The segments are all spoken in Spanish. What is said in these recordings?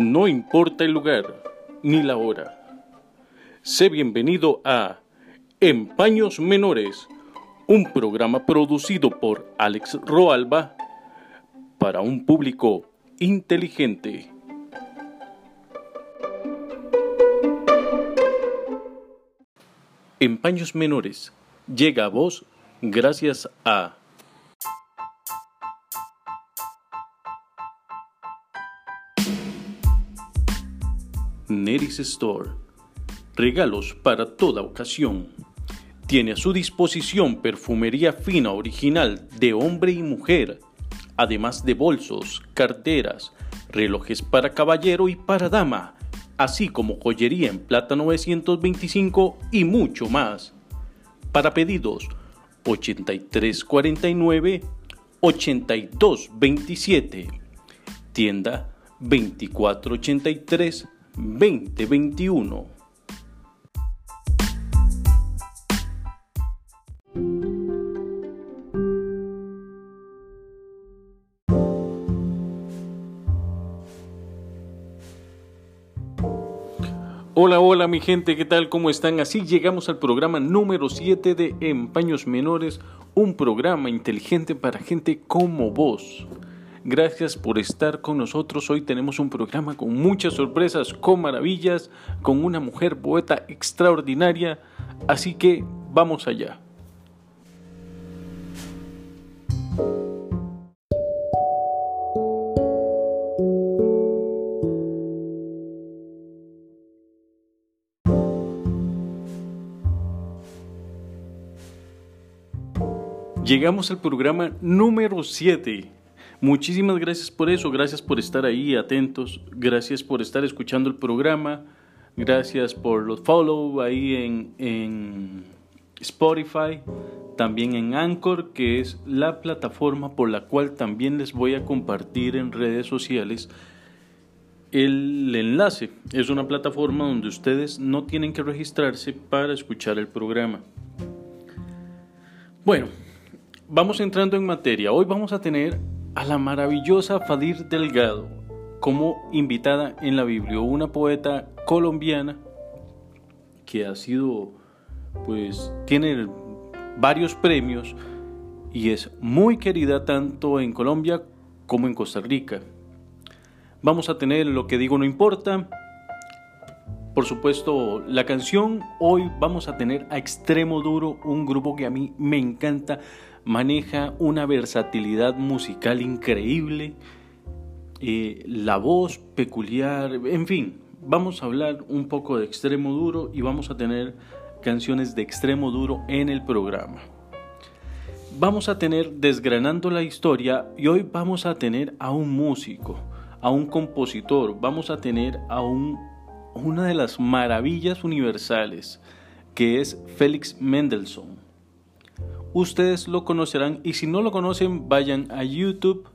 No importa el lugar ni la hora. Sé bienvenido a Empaños Menores, un programa producido por Alex Roalba para un público inteligente. Empaños Menores llega a vos gracias a Store. Regalos para toda ocasión. Tiene a su disposición perfumería fina original de hombre y mujer, además de bolsos, carteras, relojes para caballero y para dama, así como joyería en plata 925 y mucho más. Para pedidos 8349 8227. Tienda 2483 2021. Hola, hola mi gente, ¿qué tal? ¿Cómo están? Así llegamos al programa número 7 de Empaños Menores, un programa inteligente para gente como vos. Gracias por estar con nosotros. Hoy tenemos un programa con muchas sorpresas, con maravillas, con una mujer poeta extraordinaria. Así que vamos allá. Llegamos al programa número 7 Muchísimas gracias por eso, gracias por estar ahí atentos, gracias por estar escuchando el programa, gracias por los follow ahí en, en Spotify, también en Anchor, que es la plataforma por la cual también les voy a compartir en redes sociales el enlace. Es una plataforma donde ustedes no tienen que registrarse para escuchar el programa. Bueno, vamos entrando en materia. Hoy vamos a tener a la maravillosa Fadir Delgado como invitada en la Biblia, una poeta colombiana que ha sido, pues, tiene varios premios y es muy querida tanto en Colombia como en Costa Rica. Vamos a tener lo que digo no importa. Por supuesto, la canción hoy vamos a tener a Extremo Duro, un grupo que a mí me encanta maneja una versatilidad musical increíble, eh, la voz peculiar, en fin, vamos a hablar un poco de extremo duro y vamos a tener canciones de extremo duro en el programa. Vamos a tener desgranando la historia y hoy vamos a tener a un músico, a un compositor, vamos a tener a un, una de las maravillas universales que es Félix Mendelssohn ustedes lo conocerán y si no lo conocen vayan a YouTube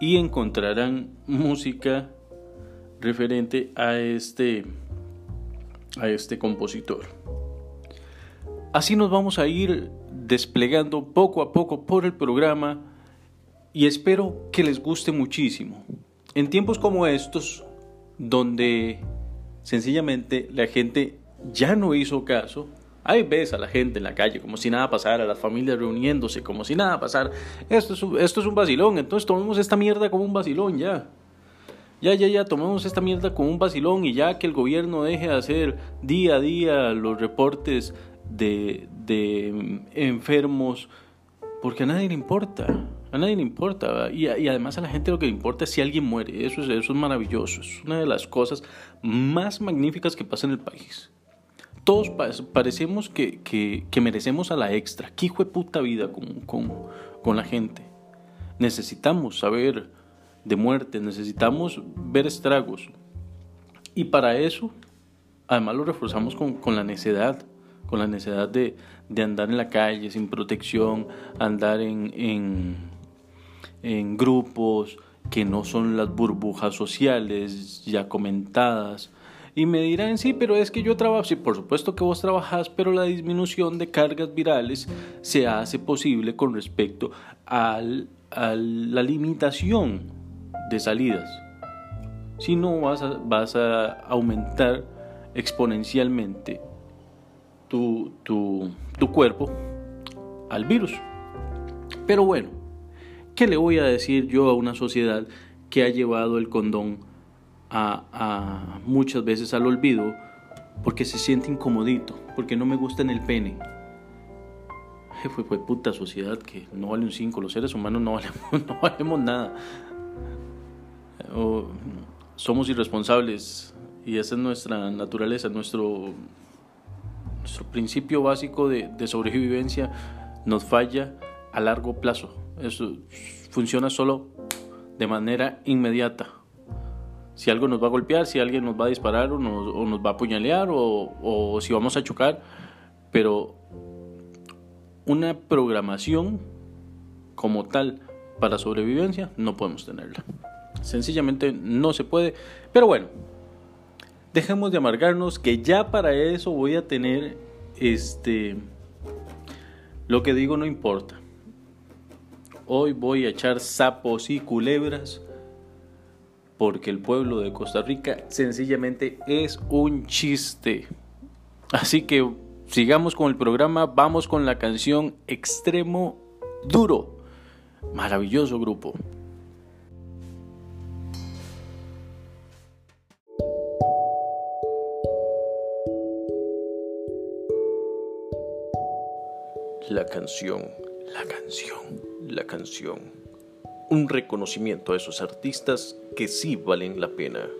y encontrarán música referente a este a este compositor. Así nos vamos a ir desplegando poco a poco por el programa y espero que les guste muchísimo. En tiempos como estos, donde sencillamente la gente ya no hizo caso, Ahí ves a la gente en la calle como si nada pasara, las familias reuniéndose como si nada pasara. Esto es, un, vacilón, entonces tomemos esta mierda como un vacilón ya. Ya, ya, ya, tomemos esta mierda como un vacilón y ya que el gobierno deje de hacer día a día los reportes de, de enfermos, porque a nadie le importa, a nadie le importa. Y, y, además a la gente lo que le importa es si alguien muere, eso es, eso es maravilloso, es una de las cosas más magníficas que pasa en el país todos parecemos que, que, merecemos a la extra. ¿Qué hijo de puta vida con, con, con la gente? Necesitamos saber de muerte, necesitamos ver estragos. Y para eso, además lo reforzamos con, con la necedad, con la necesidad de, de, andar en la calle sin protección, andar en, en, en grupos que no son las burbujas sociales ya comentadas, y me dirán, sí, pero es que yo trabajo, sí, por supuesto que vos trabajas, pero la disminución de cargas virales se hace posible con respecto a la limitación de salidas. Si no, vas a, aumentar exponencialmente tu cuerpo al virus. Pero bueno, ¿qué le voy a decir yo a una sociedad que ha llevado el condón a, muchas veces al olvido porque se siente incomodito, porque no me gusta en el pene? Fue, puta sociedad que no vale un 5, los seres humanos no valemos, no valemos nada. Somos irresponsables y esa es nuestra naturaleza, nuestro, nuestro principio básico de, de sobrevivencia nos falla a largo plazo. Eso funciona solo de manera inmediata. Si algo nos va a golpear, si alguien nos va a disparar o nos, o nos va a apuñalear o, o si vamos a chocar, pero una programación como tal para sobrevivencia no podemos tenerla. Sencillamente no se puede. Pero bueno, dejemos de amargarnos que ya para eso voy a tener este lo que digo no importa. Hoy voy a echar sapos y culebras porque el pueblo de Costa Rica sencillamente es un chiste. Así que sigamos con el programa, vamos con la canción Extremo Duro. Maravilloso grupo. La canción, la canción, la canción. Un reconocimiento a esos artistas que sí valen la pena.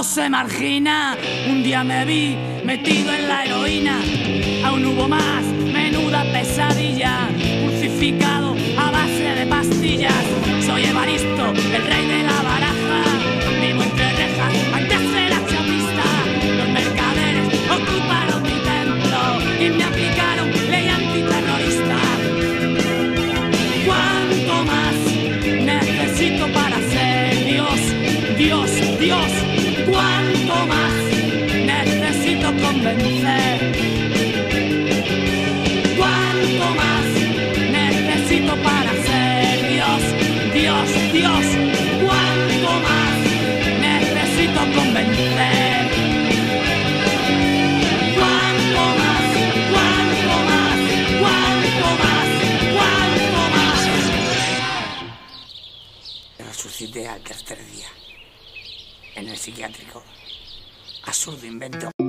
mundo se margina. Un día me vi metido en la heroína, aún hubo más, menuda pesadilla, crucificado a base de pastillas. Soy Evaristo, el rey de la baraja, vivo entre rejas, antes era chapista. Los mercaderes ocuparon mi templo y me aplicaron ley antiterrorista. ¿Cuánto más necesito para ser Dios? Dios, Dios cuanto más necesito convencer. Cuanto más necesito para ser Dios, Dios, Dios. Cuanto más necesito convencer. Cuanto más, cuanto más, cuanto más, cuanto más. Resucité al tercer día el psiquiátrico. Absurdo invento.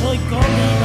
soy comida.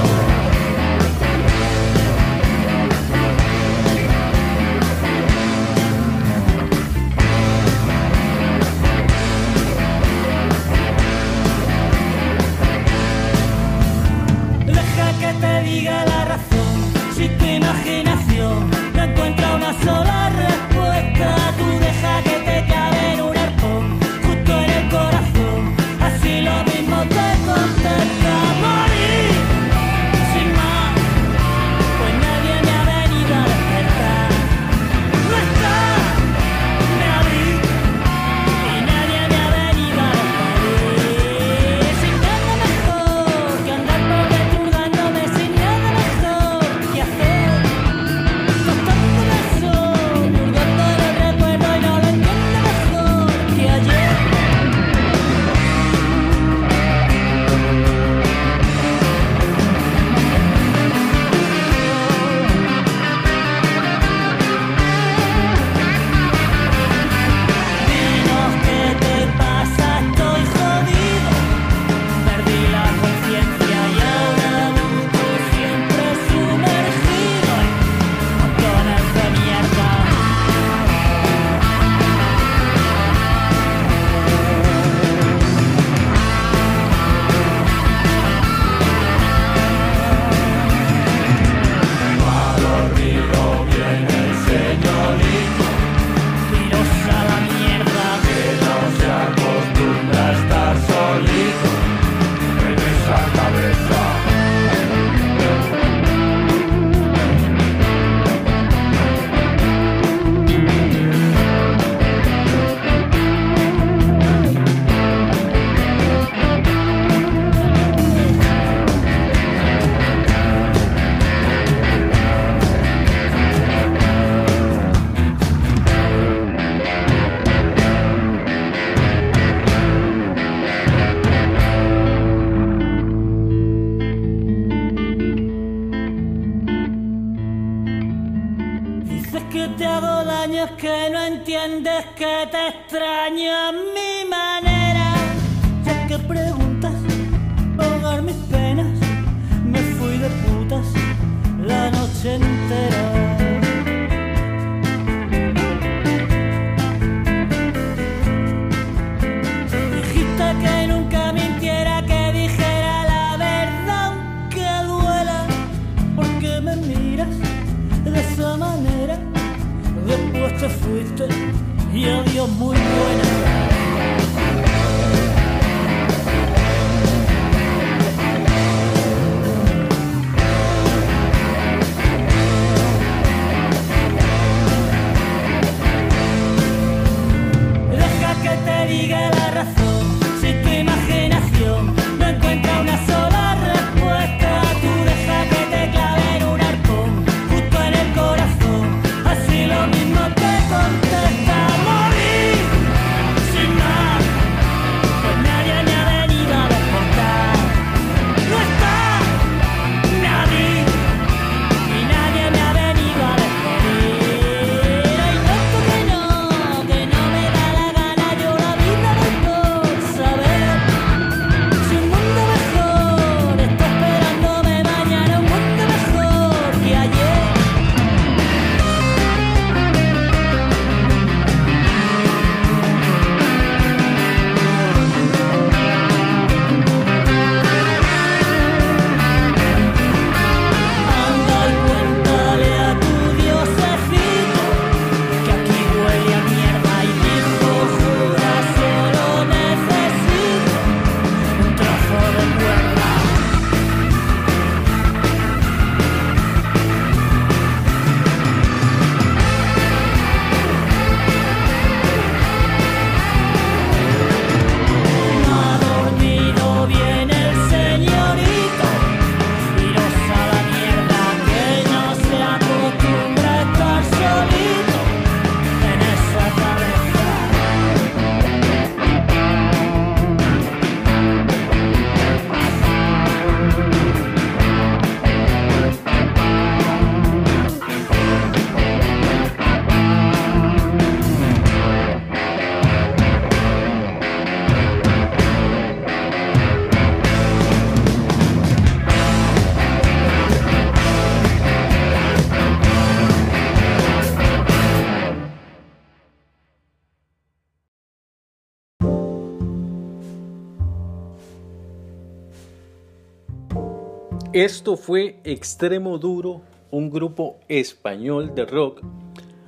Esto fue Extremo Duro, un grupo español de rock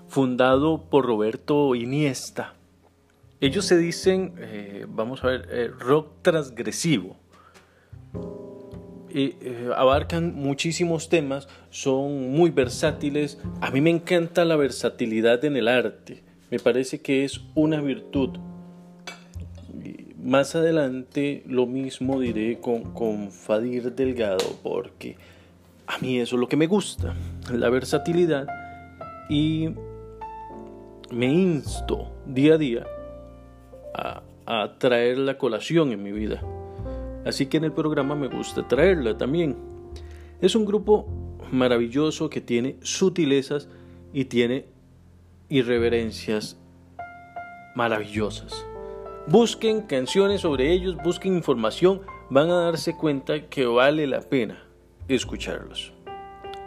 fundado por Roberto Iniesta. Ellos se dicen, eh, vamos a ver, eh, rock transgresivo. Eh, abarcan muchísimos temas, son muy versátiles. A mí me encanta la versatilidad en el arte. Me parece que es una virtud. Más adelante lo mismo diré con, con Fadir Delgado porque a mí eso es lo que me gusta, la versatilidad y me insto día a día a, a traer la colación en mi vida. Así que en el programa me gusta traerla también. Es un grupo maravilloso que tiene sutilezas y tiene irreverencias maravillosas. Busquen canciones sobre ellos, busquen información, van a darse cuenta que vale la pena escucharlos.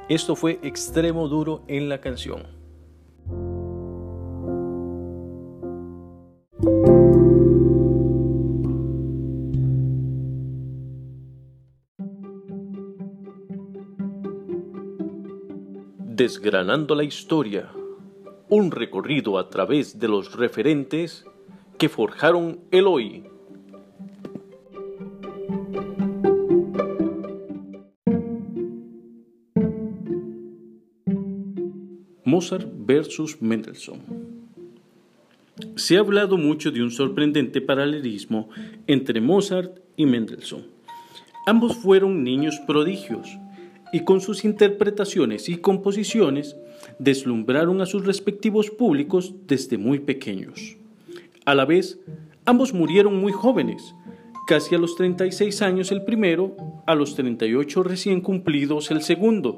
Esto fue extremo duro en la canción. Desgranando la historia, un recorrido a través de los referentes que forjaron el hoy. Mozart versus Mendelssohn. Se ha hablado mucho de un sorprendente paralelismo entre Mozart y Mendelssohn. Ambos fueron niños prodigios y con sus interpretaciones y composiciones deslumbraron a sus respectivos públicos desde muy pequeños. A la vez, ambos murieron muy jóvenes, casi a los 36 años el primero, a los 38 recién cumplidos el segundo,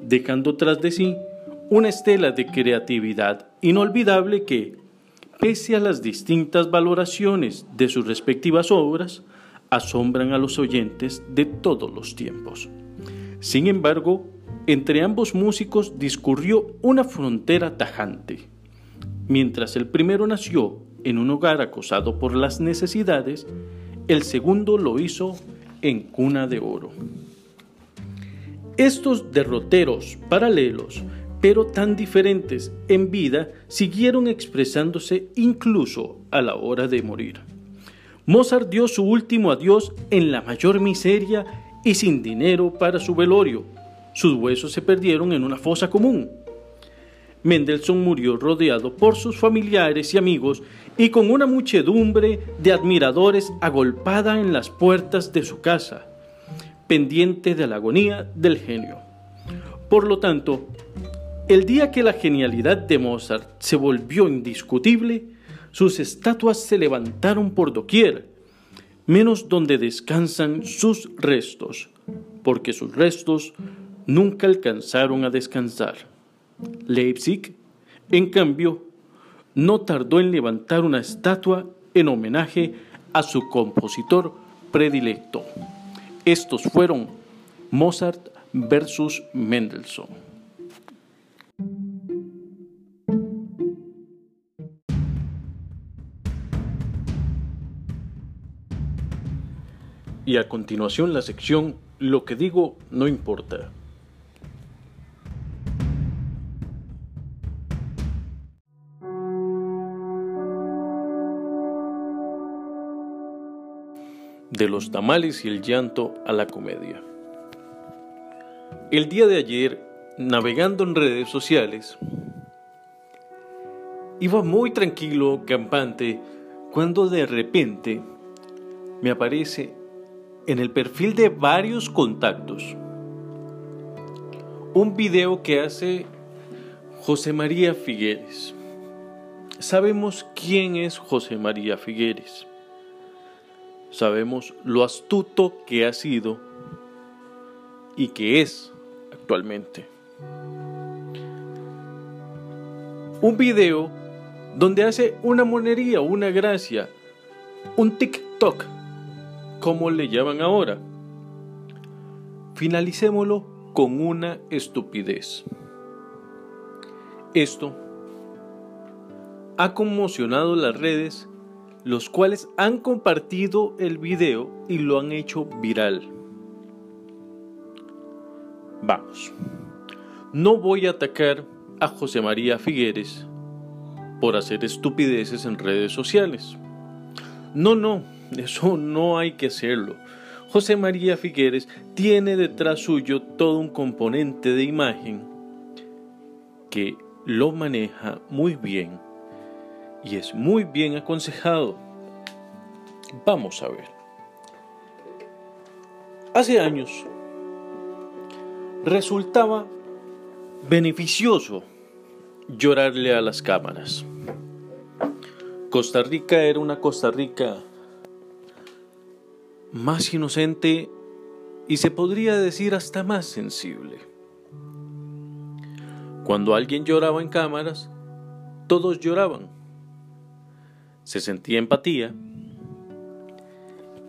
dejando tras de sí una estela de creatividad inolvidable que, pese a las distintas valoraciones de sus respectivas obras, asombran a los oyentes de todos los tiempos. Sin embargo, entre ambos músicos discurrió una frontera tajante. Mientras el primero nació en un hogar acosado por las necesidades, el segundo lo hizo en cuna de oro. Estos derroteros paralelos, pero tan diferentes en vida, siguieron expresándose incluso a la hora de morir. Mozart dio su último adiós en la mayor miseria y sin dinero para su velorio. Sus huesos se perdieron en una fosa común. Mendelssohn murió rodeado por sus familiares y amigos y con una muchedumbre de admiradores agolpada en las puertas de su casa, pendiente de la agonía del genio. Por lo tanto, el día que la genialidad de Mozart se volvió indiscutible, sus estatuas se levantaron por doquier, menos donde descansan sus restos, porque sus restos nunca alcanzaron a descansar. Leipzig, en cambio, no tardó en levantar una estatua en homenaje a su compositor predilecto. Estos fueron Mozart versus Mendelssohn. Y a continuación la sección Lo que digo no importa. De los tamales y el llanto a la comedia. El día de ayer, navegando en redes sociales, iba muy tranquilo, campante, cuando de repente me aparece en el perfil de varios contactos un video que hace José María Figueres. Sabemos quién es José María Figueres sabemos lo astuto que ha sido y que es actualmente. Un video donde hace una monería, una gracia, un TikTok, como le llaman ahora. Finalicémoslo con una estupidez. Esto ha conmocionado las redes los cuales han compartido el video y lo han hecho viral. Vamos, no voy a atacar a José María Figueres por hacer estupideces en redes sociales. No, no, eso no hay que hacerlo. José María Figueres tiene detrás suyo todo un componente de imagen que lo maneja muy bien y es muy bien aconsejado. Vamos a ver. Hace años resultaba beneficioso llorarle a las cámaras. Costa Rica era una Costa Rica más inocente y se podría decir hasta más sensible. Cuando alguien lloraba en cámaras, todos lloraban se sentía empatía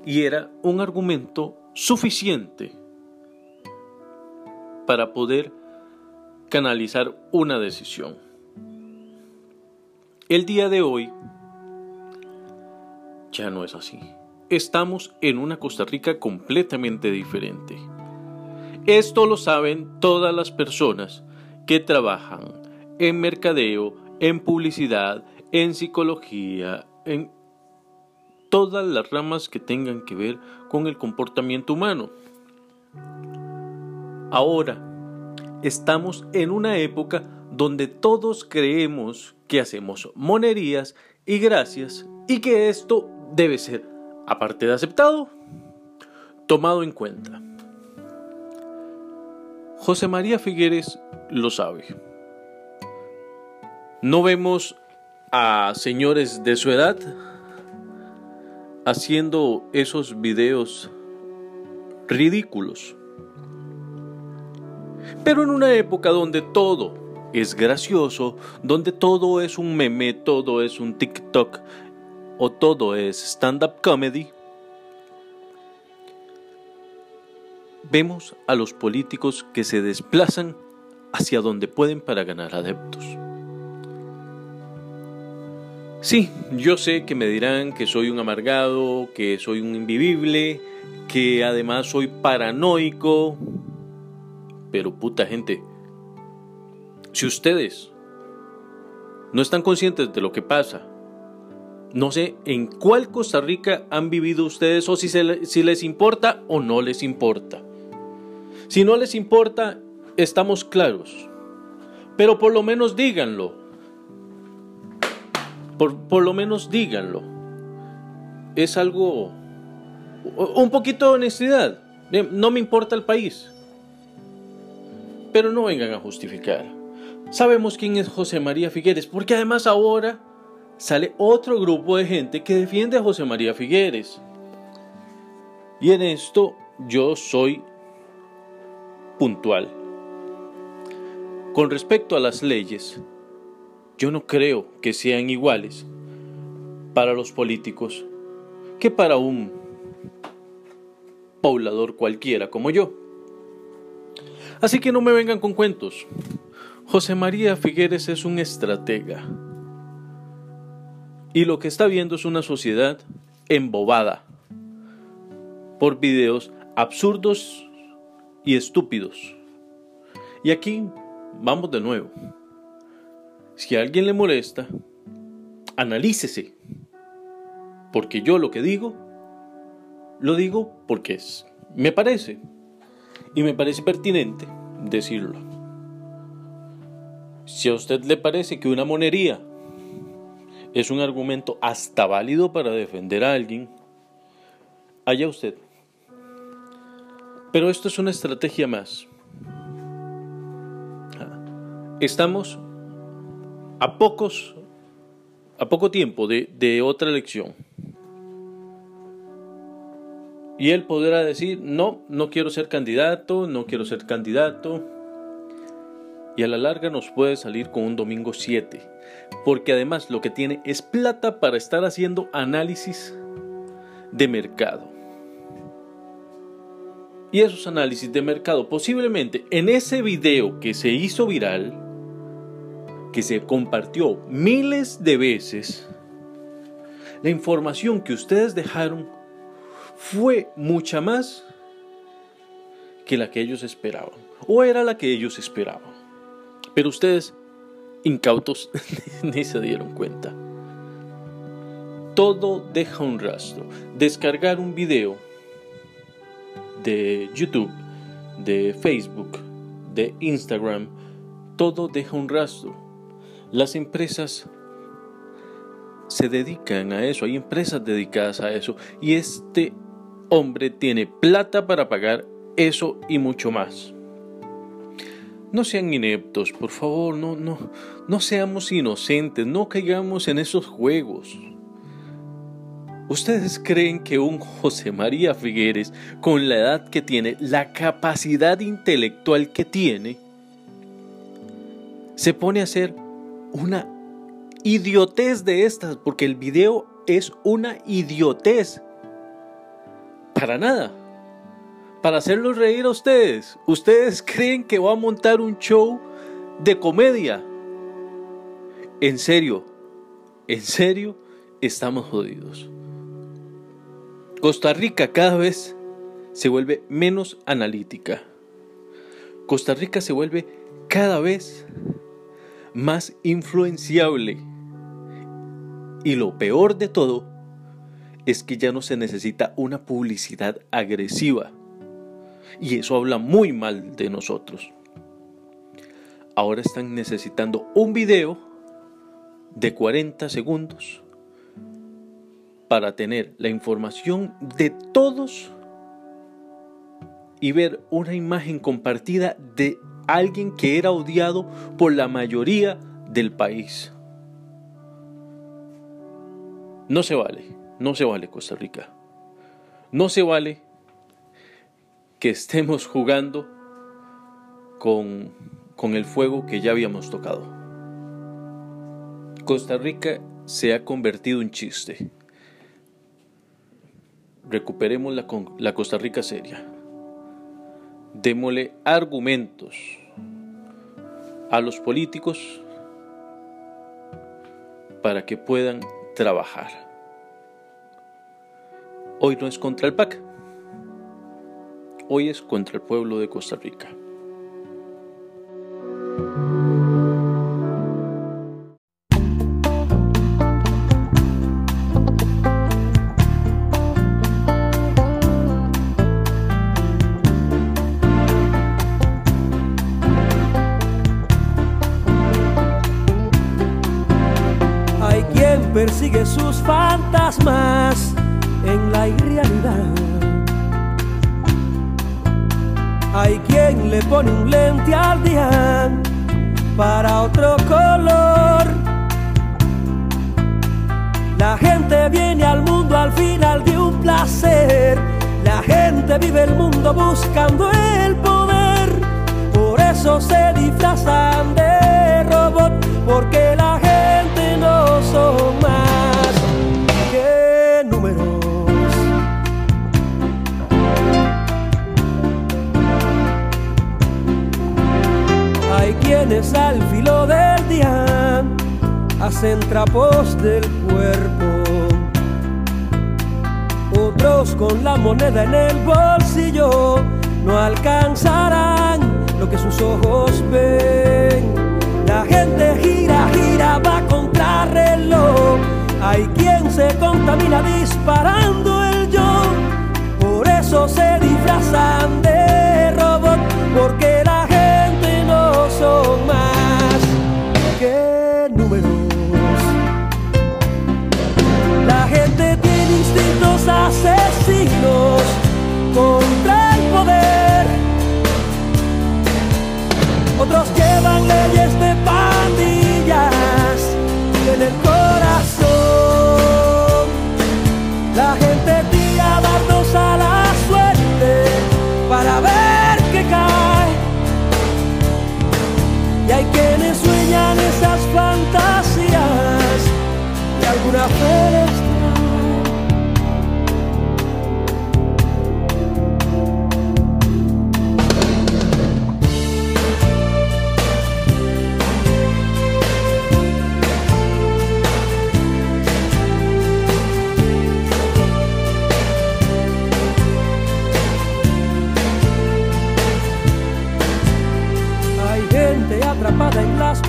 y era un argumento suficiente para poder canalizar una decisión. El día de hoy ya no es así. Estamos en una Costa Rica completamente diferente. Esto lo saben todas las personas que trabajan en mercadeo, en publicidad, en psicología, en todas las ramas que tengan que ver con el comportamiento humano. Ahora, estamos en una época donde todos creemos que hacemos monerías y gracias y que esto debe ser, aparte de aceptado, tomado en cuenta. José María Figueres lo sabe. No vemos a señores de su edad haciendo esos videos ridículos. Pero en una época donde todo es gracioso, donde todo es un meme, todo es un TikTok o todo es stand-up comedy, vemos a los políticos que se desplazan hacia donde pueden para ganar adeptos. Sí, yo sé que me dirán que soy un amargado, que soy un invivible, que además soy paranoico, pero puta gente, si ustedes no están conscientes de lo que pasa, no sé en cuál Costa Rica han vivido ustedes o si, si les importa o no les importa. Si no les importa, estamos claros. Pero por lo menos díganlo. Por, por lo menos díganlo. Es algo... Un poquito de honestidad. No me importa el país. Pero no vengan a justificar. Sabemos quién es José María Figueres, porque además ahora sale otro grupo de gente que defiende a José María Figueres. Y en esto yo soy puntual. Con respecto a las leyes, yo no creo que sean iguales para los políticos que para un poblador cualquiera como yo. Así que no me vengan con cuentos. José María Figueres es un estratega. Y lo que está viendo es una sociedad embobada por videos absurdos y estúpidos. Y aquí vamos de nuevo. Si a alguien le molesta, analícese. Porque yo lo que digo, lo digo porque es, me parece. Y me parece pertinente decirlo. Si a usted le parece que una monería es un argumento hasta válido para defender a alguien, allá usted. Pero esto es una estrategia más. Estamos a pocos, a poco tiempo de, otra elección. Y él podrá decir, no, no quiero ser candidato, no quiero ser candidato. Y a la larga nos puede salir con un domingo 7. Porque además lo que tiene es plata para estar haciendo análisis de mercado y esos análisis de mercado. Posiblemente en ese video que se hizo viral, que se compartió miles de veces, la información que ustedes dejaron fue mucha más que la que ellos esperaban, o era la que ellos esperaban. Pero ustedes, incautos, ni se dieron cuenta. Todo deja un rastro. Descargar un video de YouTube, de Facebook, de Instagram, todo deja un rastro. Las empresas se dedican a eso, hay empresas dedicadas a eso y este hombre tiene plata para pagar eso y mucho más. No sean ineptos, por favor, no, no, no seamos inocentes, no caigamos en esos juegos. ¿Ustedes creen que un José María Figueres, con la edad que tiene, la capacidad intelectual que tiene, se pone a hacer una idiotez de estas? Porque el video es una idiotez. Para nada. Para hacerlos reír a ustedes. ¿Ustedes creen que va a montar un show de comedia? En serio, en serio, estamos jodidos. Costa Rica cada vez se vuelve menos analítica. Costa Rica se vuelve cada vez más influenciable. Y lo peor de todo es que ya no se necesita una publicidad agresiva. Y eso habla muy mal de nosotros. Ahora están necesitando un video de 40 segundos para tener la información de todos y ver una imagen compartida de alguien que era odiado por la mayoría del país. No se vale, no se vale Costa Rica. No se vale que estemos jugando con con el fuego que ya habíamos tocado. Costa Rica se ha convertido en chiste. Recuperemos la, la Costa Rica seria. Démosle argumentos a los políticos para que puedan trabajar. Hoy no es contra el PAC, hoy es contra el pueblo de Costa Rica. Hacen trapos del cuerpo. Otros con la moneda en el bolsillo no alcanzarán lo que sus ojos ven. La gente gira, gira, va contra reloj. Hay quien se contamina disparando el yo. Por eso se disfrazan de robot, porque asesinos contra el poder. Otros llevan leyes de pandillas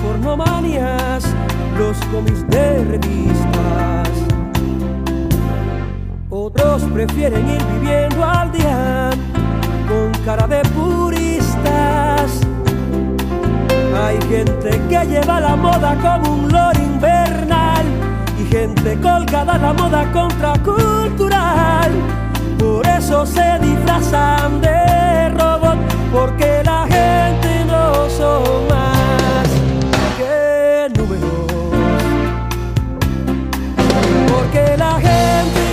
pornomanias, los cómics de revistas. Otros prefieren ir viviendo al día con cara de puristas. Hay gente que lleva la moda como un lore invernal y gente colgada a la moda contracultural. Por eso se disfrazan de robot, porque la gente no son más Porque la gente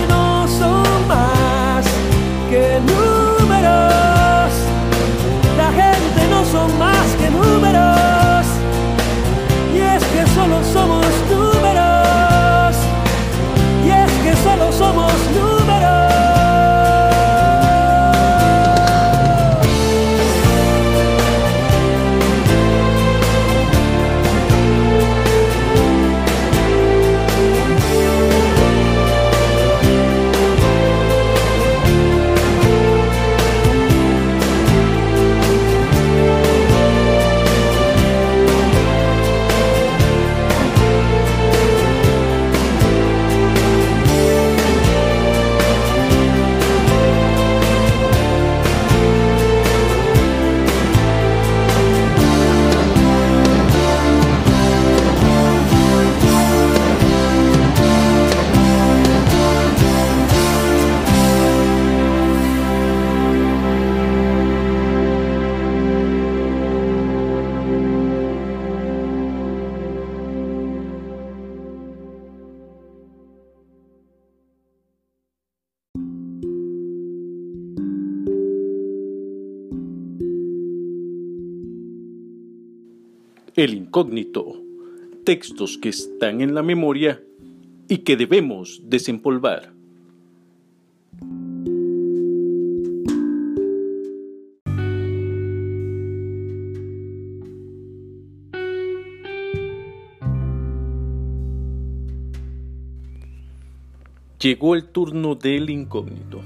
El incógnito. Textos que están en la memoria y que debemos desempolvar. Llegó el turno del incógnito.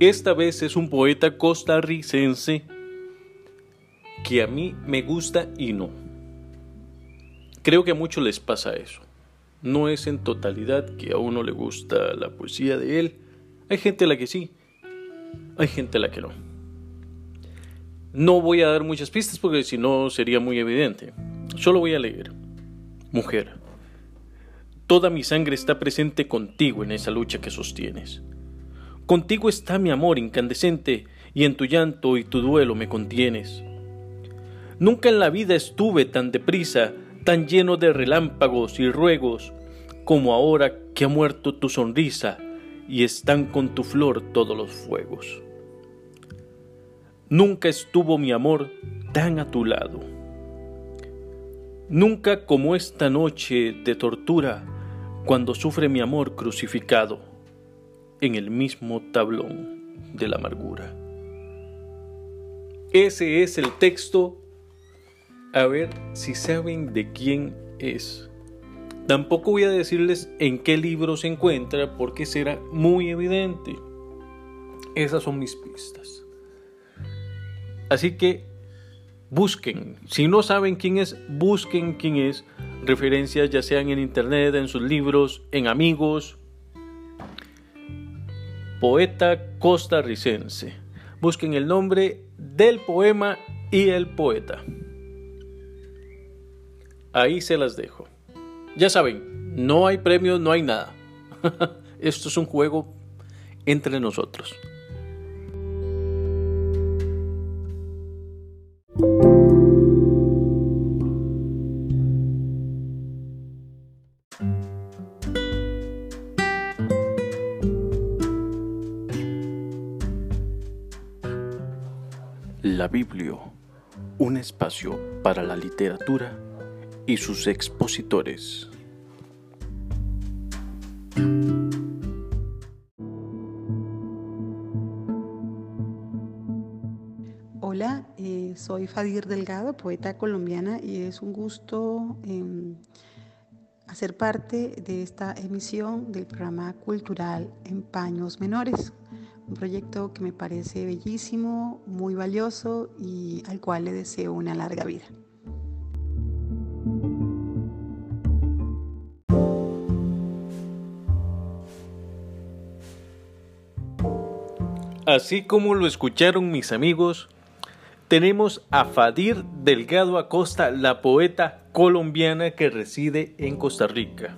Esta vez es un poeta costarricense que a mí me gusta y no. Creo que a muchos les pasa eso. No es en totalidad que a uno le gusta la poesía de él. Hay gente a la que sí, hay gente a la que no. No voy a dar muchas pistas porque si no sería muy evidente. Solo voy a leer. Mujer. Toda mi sangre está presente contigo en esa lucha que sostienes. Contigo está mi amor incandescente y en tu llanto y tu duelo me contienes. Nunca en la vida estuve tan deprisa, tan lleno de relámpagos y ruegos, como ahora que ha muerto tu sonrisa y están con tu flor todos los fuegos. Nunca estuvo mi amor tan a tu lado. Nunca como esta noche de tortura cuando sufre mi amor crucificado en el mismo tablón de la amargura. Ese es el texto. A ver si saben de quién es. Tampoco voy a decirles en qué libro se encuentra porque será muy evidente. Esas son mis pistas. Así que busquen. Si no saben quién es, busquen quién es referencias ya sean en internet, en sus libros, en amigos. Poeta costarricense. Busquen el nombre del poema y el poeta. Ahí se las dejo. Ya saben, no hay premios, no hay nada. Esto es un juego entre nosotros. La Biblia, un espacio para la literatura y sus expositores. Hola, eh, soy Fadir Delgado, poeta colombiana, y es un gusto em, hacer parte de esta emisión del programa cultural en paños menores un proyecto que me parece bellísimo, muy valioso y al cual le deseo una larga vida. Así como lo escucharon mis amigos, tenemos a Fadir Delgado Acosta, la poeta colombiana que reside en Costa Rica.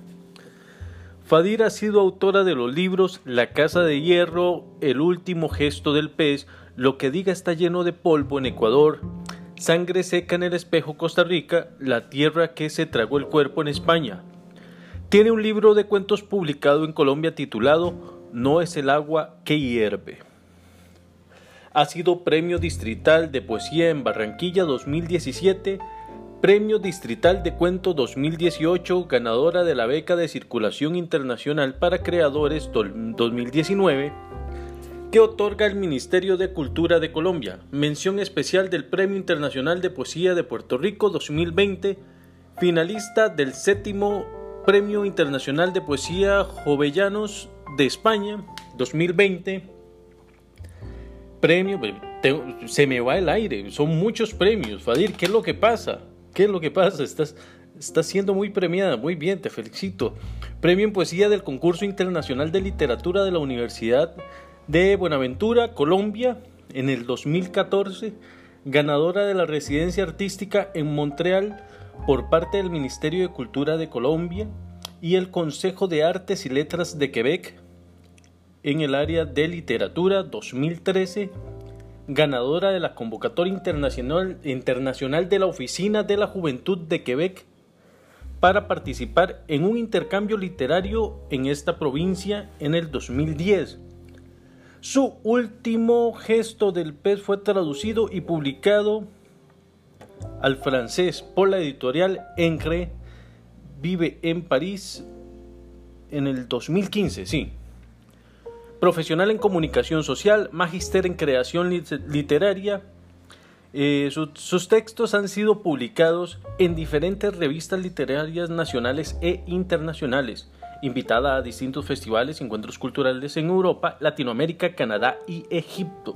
Fadir ha sido autora de los libros La Casa de Hierro, El último gesto del pez, Lo que diga está lleno de polvo en Ecuador, Sangre seca en el espejo Costa Rica, La tierra que se tragó el cuerpo en España. Tiene un libro de cuentos publicado en Colombia titulado No es el agua que hierve. Ha sido Premio Distrital de Poesía en Barranquilla 2017 Premio Distrital de Cuento 2018, ganadora de la beca de circulación internacional para creadores 2019, que otorga el Ministerio de Cultura de Colombia. Mención especial del Premio Internacional de Poesía de Puerto Rico 2020, finalista del séptimo Premio Internacional de Poesía Jovellanos de España 2020. Premio, se me va el aire, son muchos premios. Fadir, ¿qué es lo que pasa? ¿Qué es lo que pasa? Estás, estás siendo muy premiada, muy bien, te felicito. Premio en Poesía del Concurso Internacional de Literatura de la Universidad de Buenaventura, Colombia, en el 2014, ganadora de la residencia artística en Montreal por parte del Ministerio de Cultura de Colombia y el Consejo de Artes y Letras de Quebec en el área de literatura 2013 ganadora de la convocatoria internacional, internacional de la Oficina de la Juventud de Quebec para participar en un intercambio literario en esta provincia en el 2010. Su último gesto del pez fue traducido y publicado al francés por la editorial Encre. Vive en París en el 2015, sí. Profesional en comunicación social, magíster en creación literaria. Eh, sus textos han sido publicados en diferentes revistas literarias nacionales e internacionales invitada a distintos festivales y encuentros culturales en Europa, Latinoamérica, Canadá y Egipto.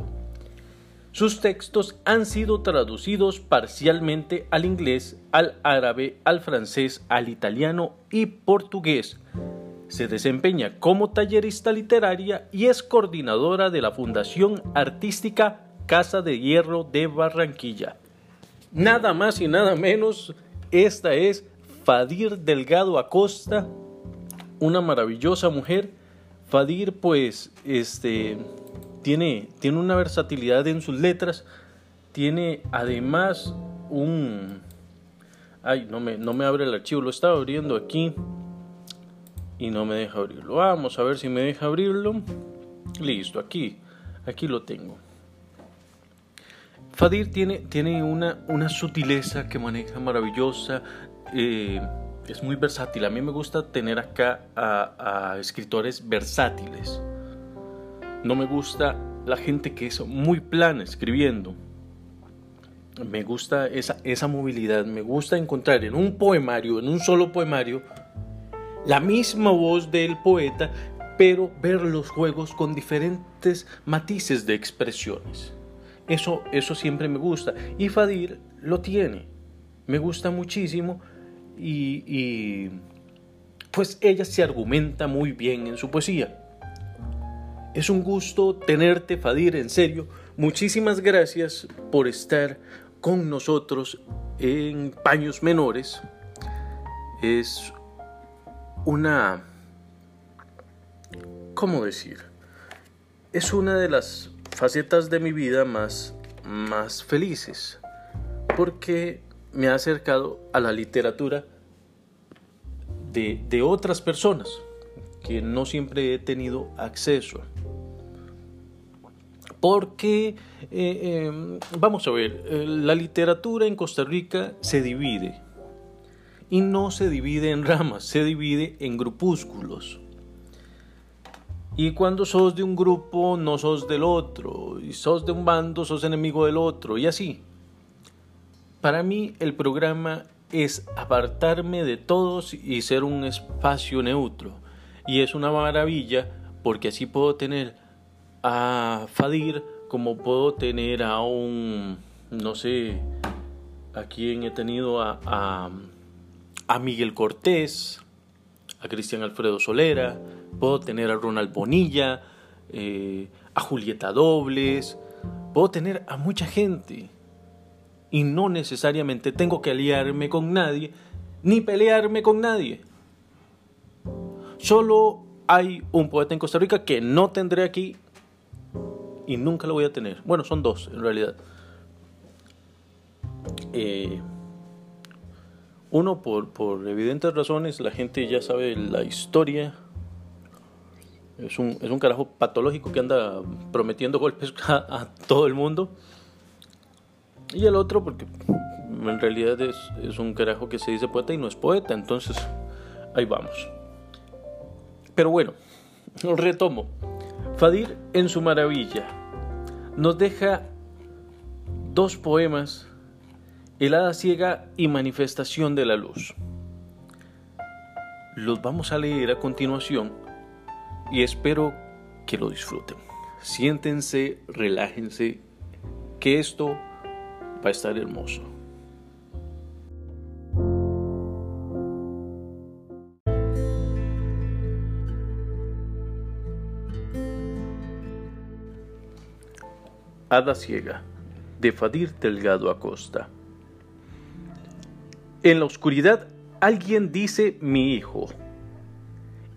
Sus textos han sido traducidos parcialmente al inglés, al árabe, al francés, al italiano y portugués. Se desempeña como tallerista literaria y es coordinadora de la Fundación Artística Casa de Hierro de Barranquilla. Nada más y nada menos, esta es Fadir Delgado Acosta, una maravillosa mujer. Fadir, pues, este, tiene, tiene una versatilidad en sus letras, tiene además un... Ay, no me, no me abre el archivo, lo estaba abriendo aquí y no me deja abrirlo. Vamos a ver si me deja abrirlo. Listo, aquí, aquí lo tengo. Fadir tiene, tiene una, una sutileza que maneja maravillosa. Eh, es muy versátil. A mí me gusta tener acá a, escritores versátiles. No me gusta la gente que es muy plana escribiendo. Me gusta esa, esa movilidad. Me gusta encontrar en un poemario, en un solo poemario, la misma voz del poeta, pero ver los juegos con diferentes matices de expresiones. Eso, eso siempre me gusta. Y Fadir lo tiene. Me gusta muchísimo y, pues ella se argumenta muy bien en su poesía. Es un gusto tenerte, Fadir, en serio. Muchísimas gracias por estar con nosotros en Paños Menores. Es una... ¿Cómo decir? Es una de las facetas de mi vida más, más felices. Porque me ha acercado a la literatura de, otras personas que no siempre he tenido acceso. Porque, eh, em, vamos a ver, eh, la literatura en Costa Rica se divide. Y no se divide en ramas, se divide en grupúsculos. Y cuando sos de un grupo, no sos del otro. Y sos de un bando, sos enemigo del otro. Y así. Para mí el programa es apartarme de todos y ser un espacio neutro. Y es una maravilla porque así puedo tener a Fadir como puedo tener a un, no sé, a quien he tenido a, a, Miguel Cortés, a Cristian Alfredo Solera, puedo tener a Ronald Bonilla, eh, a Julieta Dobles, puedo tener a mucha gente y no necesariamente tengo que aliarme con nadie ni pelearme con nadie. Solo hay un poeta en Costa Rica que no tendré aquí y nunca lo voy a tener. Bueno, son dos en realidad. Eh, uno, por, por, evidentes razones, la gente ya sabe la historia. Es un, es un carajo patológico que anda prometiendo golpes a todo el mundo. Y el otro porque en realidad es, un carajo que se dice poeta y no es poeta, entonces ahí vamos. Pero bueno, retomo. Fadir en su maravilla nos deja dos poemas, Helada ciega y Manifestación de la luz. Los vamos a leer a continuación y espero que lo disfruten. Siéntense, relájense, que esto va a estar hermoso. Hada ciega, de Fadir Delgado Acosta. En la oscuridad alguien dice mi hijo,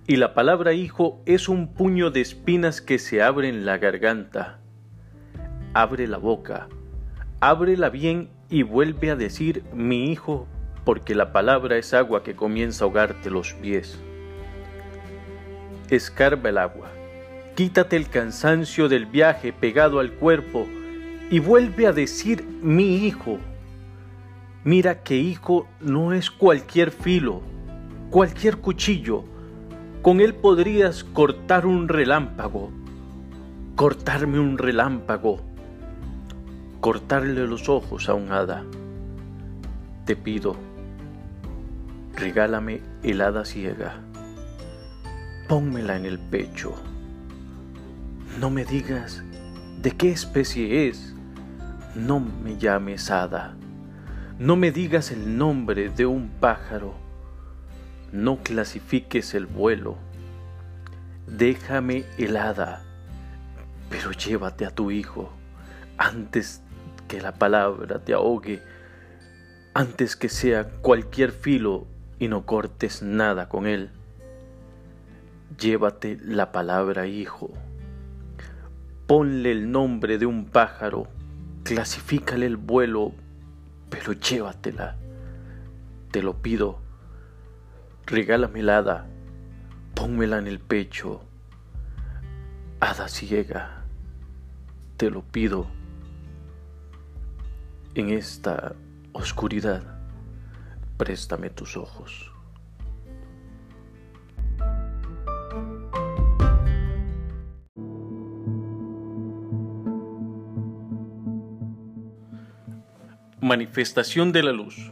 y la palabra hijo es un puño de espinas que se abre en la garganta. Abre la boca, ábrela bien y vuelve a decir mi hijo, porque la palabra es agua que comienza a ahogarte los pies. Escarba el agua, quítate el cansancio del viaje pegado al cuerpo y vuelve a decir mi hijo. Mira que hijo no es cualquier filo, cualquier cuchillo. Con él podrías cortar un relámpago, cortarme un relámpago, cortarle los ojos a un hada. Te pido, regálame el hada ciega, pónmela en el pecho. No me digas de qué especie es, no me llames hada, no me digas el nombre de un pájaro, no clasifiques el vuelo, déjame el hada, pero llévate a tu hijo antes que la palabra te ahogue, antes que sea cualquier filo y no cortes nada con él. Llévate la palabra hijo. Ponle el nombre de un pájaro, clasifícale el vuelo, pero llévatela. Te lo pido. Regálame la hada, pónmela en el pecho. Hada ciega, te lo pido. En esta oscuridad, préstame tus ojos. Manifestación de la Luz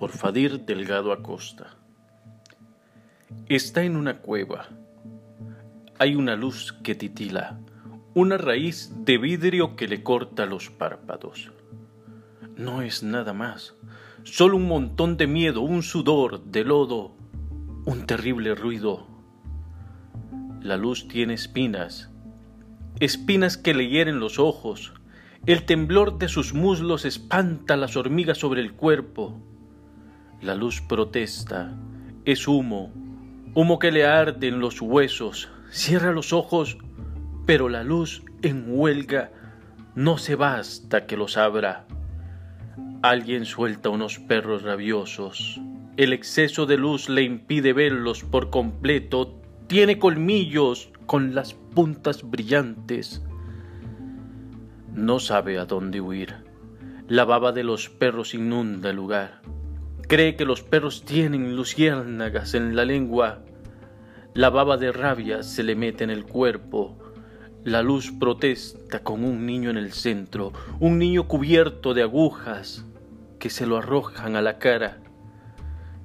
por Fadir Delgado Acosta. Está en una cueva. Hay una luz que titila, una raíz de vidrio que le corta los párpados. No es nada más, solo un montón de miedo, un sudor de lodo, un terrible ruido. La luz tiene espinas, espinas que le hieren los ojos, el temblor de sus muslos espanta las hormigas sobre el cuerpo. La luz protesta, es humo, humo que le arde en los huesos. Cierra los ojos, pero la luz en huelga no se va hasta que los abra. Alguien suelta unos perros rabiosos. El exceso de luz le impide verlos por completo. Tiene colmillos con las puntas brillantes no sabe a dónde huir. La baba de los perros inunda el lugar. Cree que los perros tienen luciérnagas en la lengua. La baba de rabia se le mete en el cuerpo. La luz protesta con un niño en el centro, un niño cubierto de agujas que se lo arrojan a la cara.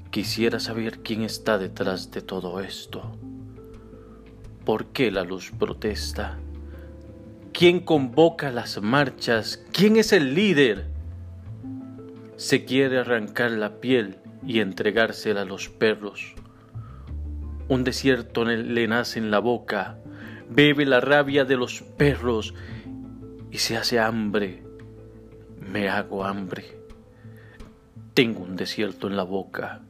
Quisiera saber quién está detrás de todo esto. ¿Por qué la luz protesta? ¿Quién convoca las marchas? ¿Quién es el líder? Se quiere arrancar la piel y entregársela a los perros. Un desierto le nace en la boca, bebe la rabia de los perros y se hace hambre. Me hago hambre. Tengo un desierto en la boca,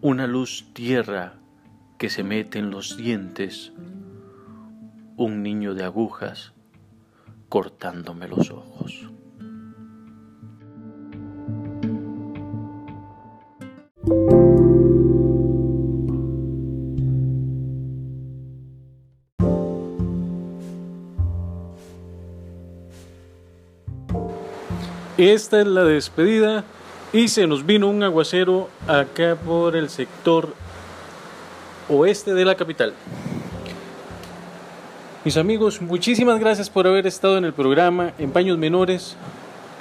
una luz tierra que se mete en los dientes un niño de agujas cortándome los ojos. Esta es la despedida y se nos vino un aguacero acá por el sector oeste de la capital. Mis amigos, muchísimas gracias por haber estado en el programa en Paños Menores.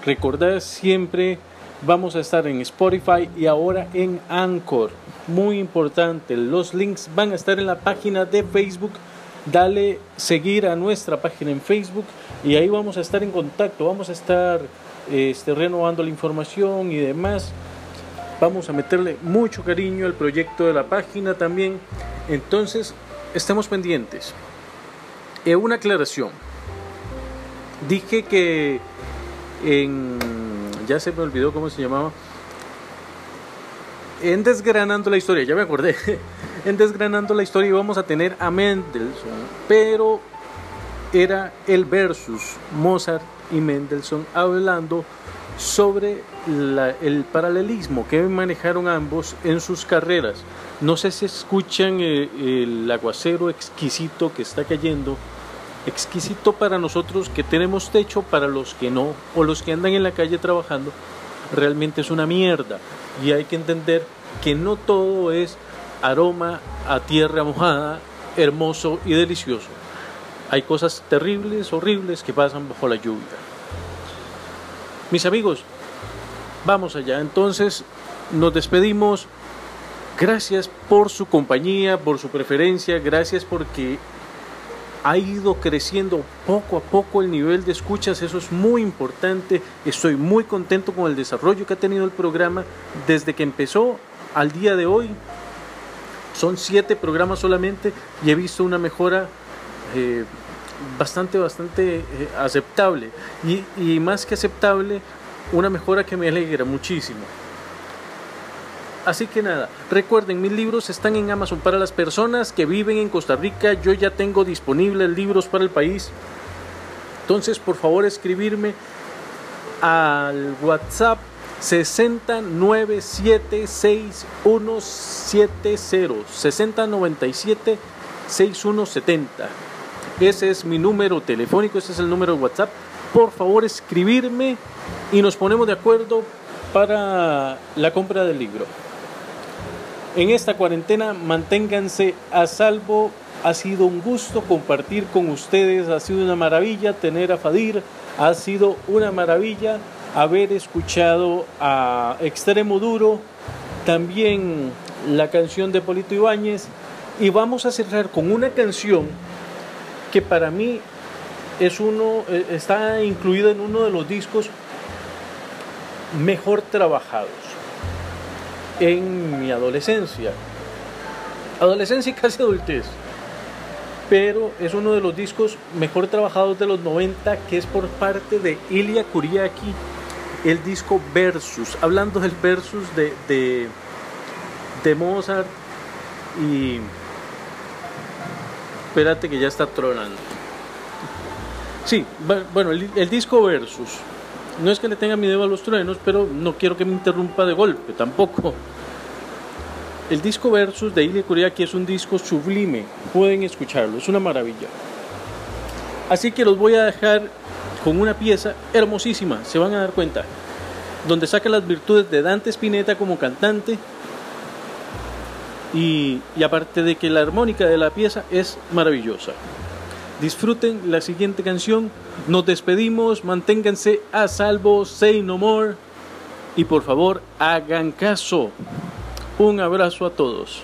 Recordad siempre, vamos a estar en Spotify y ahora en Anchor. Muy importante, los links van a estar en la página de Facebook. Dale seguir a nuestra página en Facebook y ahí vamos a estar en contacto. Vamos a estar este, renovando la información y demás. Vamos a meterle mucho cariño al proyecto de la página también. Entonces, estemos pendientes. Eh, una aclaración. Dije que en. Ya se me olvidó cómo se llamaba. En Desgranando la historia, ya me acordé. en Desgranando la historia íbamos a tener a Mendelssohn, pero era el versus Mozart y Mendelssohn hablando sobre el paralelismo que manejaron ambos en sus carreras. No sé si escuchan eh, el aguacero exquisito que está cayendo exquisito para nosotros que tenemos techo, para los que no, o los que andan en la calle trabajando. realmente es una mierda. Y hay que entender que no todo es aroma a tierra mojada, hermoso y delicioso. Hay cosas terribles, horribles que pasan bajo la lluvia. Mis amigos, vamos allá. Entonces, nos despedimos. Gracias por su compañía, por su preferencia, gracias porque ha ido creciendo poco a poco el nivel de escuchas, eso es muy importante. Estoy muy contento con el desarrollo que ha tenido el programa desde que empezó al día de hoy. Son siete programas solamente y he visto una mejora eh, bastante, bastante eh, aceptable. Y, y más que aceptable, una mejora que me alegra muchísimo. Así que nada, recuerden, mis libros están en Amazon para las personas que viven en Costa Rica. Yo ya tengo disponibles libros para el país. Entonces, por favor, escribirme al WhatsApp 60976170 6097 6170. Ese es mi número telefónico, ese es el número de WhatsApp. Por favor, escribirme y nos ponemos de acuerdo para la compra del libro. En esta cuarentena manténganse a salvo. Ha sido un gusto compartir con ustedes, ha sido una maravilla tener a Fadir, ha sido una maravilla haber escuchado a Extremo Duro, también la canción de Polito Ibáñez. Y vamos a cerrar con una canción que para mí es uno eh, está incluida en uno de los discos mejor trabajados en mi adolescencia. Adolescencia y casi adultez. Pero es uno de los discos mejor trabajados de los 90 que es por parte de Ilya Kuriaki, el disco Versus. Hablando del Versus de, de, Mozart y... Espérate que ya está tronando. Sí, bueno, el disco Versus no es que le tenga miedo a los truenos, pero no quiero que me interrumpa de golpe tampoco. El disco Versus de Ilya Kuriaki es un disco sublime, pueden escucharlo, es una maravilla. Así que los voy a dejar con una pieza hermosísima, se van a dar cuenta, donde saca las virtudes de Dante Spinetta como cantante y aparte de que la armónica de la pieza es maravillosa. Disfruten la siguiente canción. Nos despedimos. Manténganse a salvo. Say no more. Y por favor, hagan caso. Un abrazo a todos.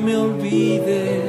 paraíso eterno.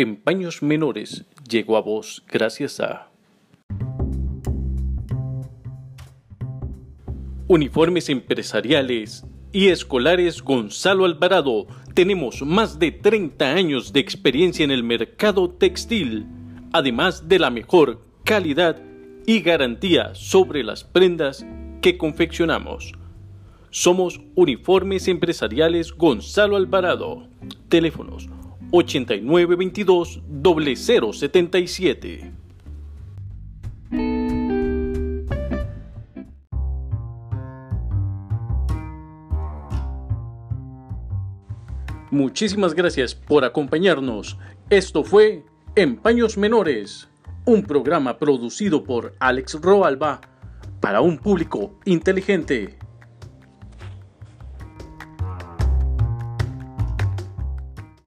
En paños menores llegó a vos gracias a Uniformes empresariales y escolares Gonzalo Alvarado. Tenemos más de 30 años de experiencia en el mercado textil, además de la mejor calidad y garantía sobre las prendas que confeccionamos. Somos Uniformes Empresariales Gonzalo Alvarado. Teléfonos 8922 0077. Muchísimas gracias por acompañarnos. Esto fue En Paños Menores, un programa producido por Alex Roalba para un público inteligente.